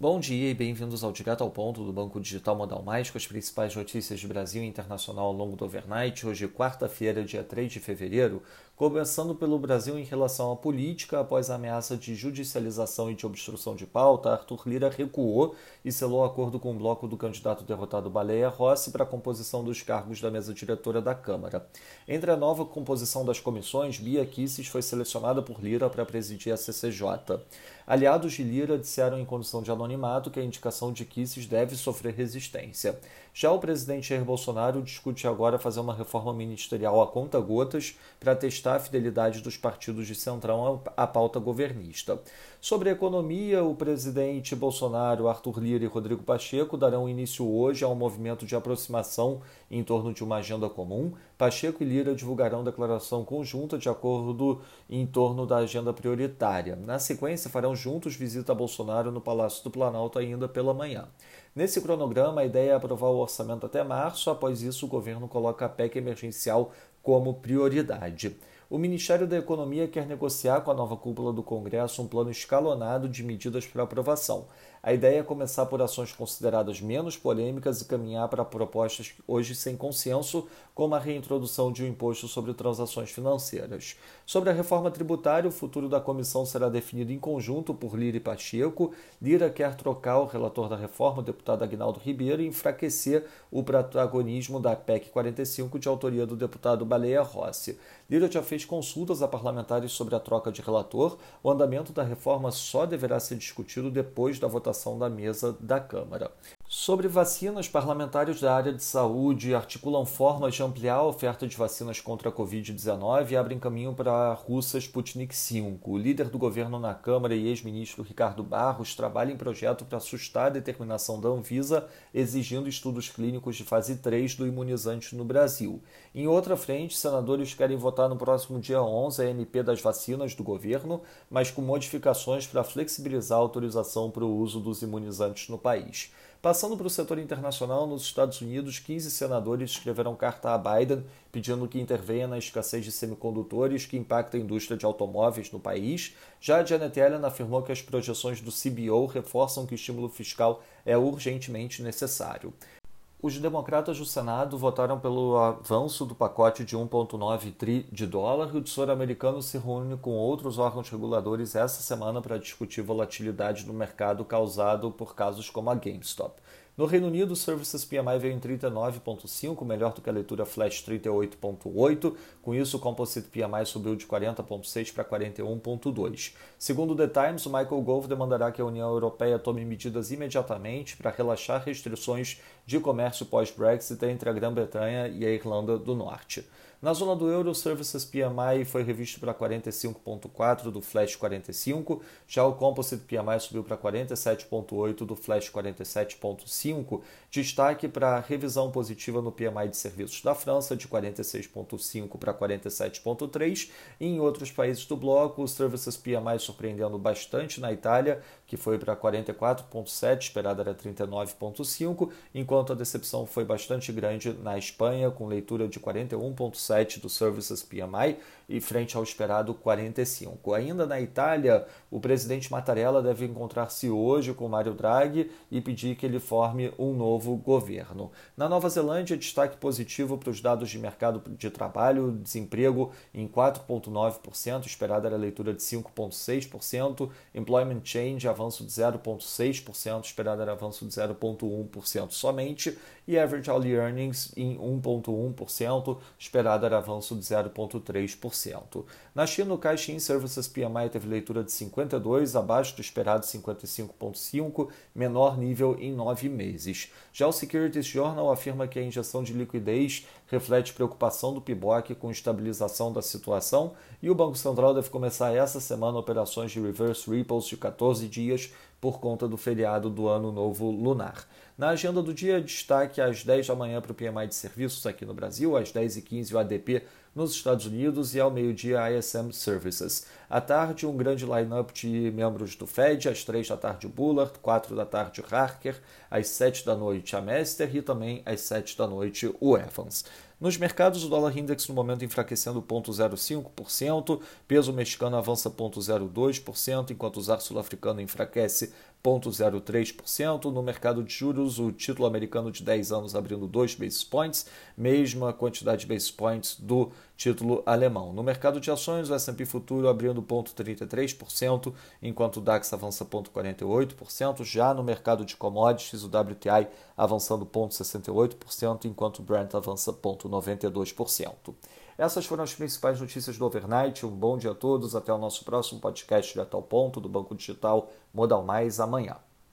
Bom dia e bem-vindos ao Direto ao Ponto do Banco Digital Modal Mais com as principais notícias de Brasil e internacional ao longo do overnight. Hoje, quarta-feira, dia 3 de fevereiro, começando pelo Brasil em relação à política, após a ameaça de judicialização e de obstrução de pauta, Arthur Lira recuou e selou acordo com o bloco do candidato derrotado Baleia Rossi para a composição dos cargos da mesa diretora da Câmara. Entre a nova composição das comissões, Bia Kisses foi selecionada por Lira para presidir a CCJ. Aliados de Lira disseram em condição de anonimato que a indicação de Kisses deve sofrer resistência. Já o presidente Jair Bolsonaro discute agora fazer uma reforma ministerial a conta gotas para testar a fidelidade dos partidos de centrão à pauta governista. Sobre a economia, o presidente Bolsonaro, Arthur Lira e Rodrigo Pacheco darão início hoje a um movimento de aproximação em torno de uma agenda comum. Pacheco e Lira divulgarão declaração conjunta de acordo em torno da agenda prioritária. Na sequência, farão juntos visita a Bolsonaro no Palácio do Planalto ainda pela manhã. Nesse cronograma, a ideia é aprovar o orçamento até março. Após isso, o governo coloca a PEC emergencial como prioridade. O Ministério da Economia quer negociar com a nova cúpula do Congresso um plano escalonado de medidas para aprovação. A ideia é começar por ações consideradas menos polêmicas e caminhar para propostas hoje sem consenso, como a reintrodução de um imposto sobre transações financeiras. Sobre a reforma tributária, o futuro da comissão será definido em conjunto por Lira e Pacheco. Lira quer trocar o relator da reforma, o deputado Agnaldo Ribeiro, e enfraquecer o protagonismo da PEC 45, de autoria do deputado Baleia Rossi. Lira já fez consultas a parlamentares sobre a troca de relator. O andamento da reforma só deverá ser discutido depois da votação da mesa da Câmara. Sobre vacinas, parlamentares da área de saúde articulam formas de ampliar a oferta de vacinas contra a Covid-19 e abrem caminho para a russa Sputnik V. O líder do governo na Câmara e ex-ministro Ricardo Barros trabalha em projeto para assustar a determinação da Anvisa, exigindo estudos clínicos de fase 3 do imunizante no Brasil. Em outra frente, senadores querem votar no próximo dia 11 a NP das vacinas do governo, mas com modificações para flexibilizar a autorização para o uso dos imunizantes no país. Passando para o setor internacional, nos Estados Unidos, 15 senadores escreveram carta a Biden pedindo que intervenha na escassez de semicondutores que impacta a indústria de automóveis no país. Já a Janet Yellen afirmou que as projeções do CBO reforçam que o estímulo fiscal é urgentemente necessário. Os democratas do Senado votaram pelo avanço do pacote de 1,9 tri de dólar o Tesouro Americano se reúne com outros órgãos reguladores essa semana para discutir volatilidade no mercado causado por casos como a GameStop. No Reino Unido, o Services PMI veio em 39,5, melhor do que a leitura Flash 38,8. Com isso, o Composite PMI subiu de 40,6 para 41,2. Segundo The Times, o Michael Gove demandará que a União Europeia tome medidas imediatamente para relaxar restrições de comércio pós-Brexit entre a Grã-Bretanha e a Irlanda do Norte. Na zona do euro, o Services PMI foi revisto para 45,4 do Flash 45, já o Composite PMI subiu para 47,8 do Flash 47,5. Destaque para a revisão positiva no PMI de serviços da França, de 46,5 para 47,3. E em outros países do bloco, o Services PMI surpreendendo bastante na Itália, que foi para 44,7, esperada era 39,5, enquanto a decepção foi bastante grande na Espanha, com leitura de 41,7 do Services PMI e frente ao esperado 45. Ainda na Itália, o presidente Mattarella deve encontrar-se hoje com Mário Draghi e pedir que ele forme um novo governo. Na Nova Zelândia, destaque positivo para os dados de mercado de trabalho, desemprego em 4,9%, esperada era a leitura de 5,6%, employment change, avanço de 0,6%, esperada era avanço de 0,1% somente, e average hourly earnings em 1,1%, esperada era avanço de 0,3%. Na China, o Caixin Services PMI teve leitura de 52, abaixo do esperado 55,5, menor nível em nove meses. Já o Securities Journal afirma que a injeção de liquidez reflete preocupação do PIBOC com estabilização da situação e o Banco Central deve começar essa semana operações de reverse repos de 14 dias por conta do feriado do Ano Novo Lunar. Na agenda do dia, destaque às 10 da manhã para o PMI de serviços aqui no Brasil, às 10h15 o ADP nos Estados Unidos e ao meio-dia a ISM Services. À tarde, um grande line-up de membros do Fed, às 3 da tarde Bullard, 4 da tarde Harker, às 7 da noite a Mester e também às 7 da noite o Evans. Nos mercados, o dólar index no momento enfraquecendo 0,05%, peso mexicano avança 0,02%, enquanto o ZAR sul-africano enfraquece 0,03%. No mercado de juros, o título americano de 10 anos abrindo 2 basis points, mesma quantidade de basis points do título alemão. No mercado de ações, o S&P futuro abrindo 0,33%, enquanto o DAX avança 0,48%. Já no mercado de commodities, o WTI avançando 0,68%, enquanto o Brent avança 0,92%. Essas foram as principais notícias do overnight. Um bom dia a todos. Até o nosso próximo podcast de Tal Ponto do Banco Digital Modal Mais amanhã.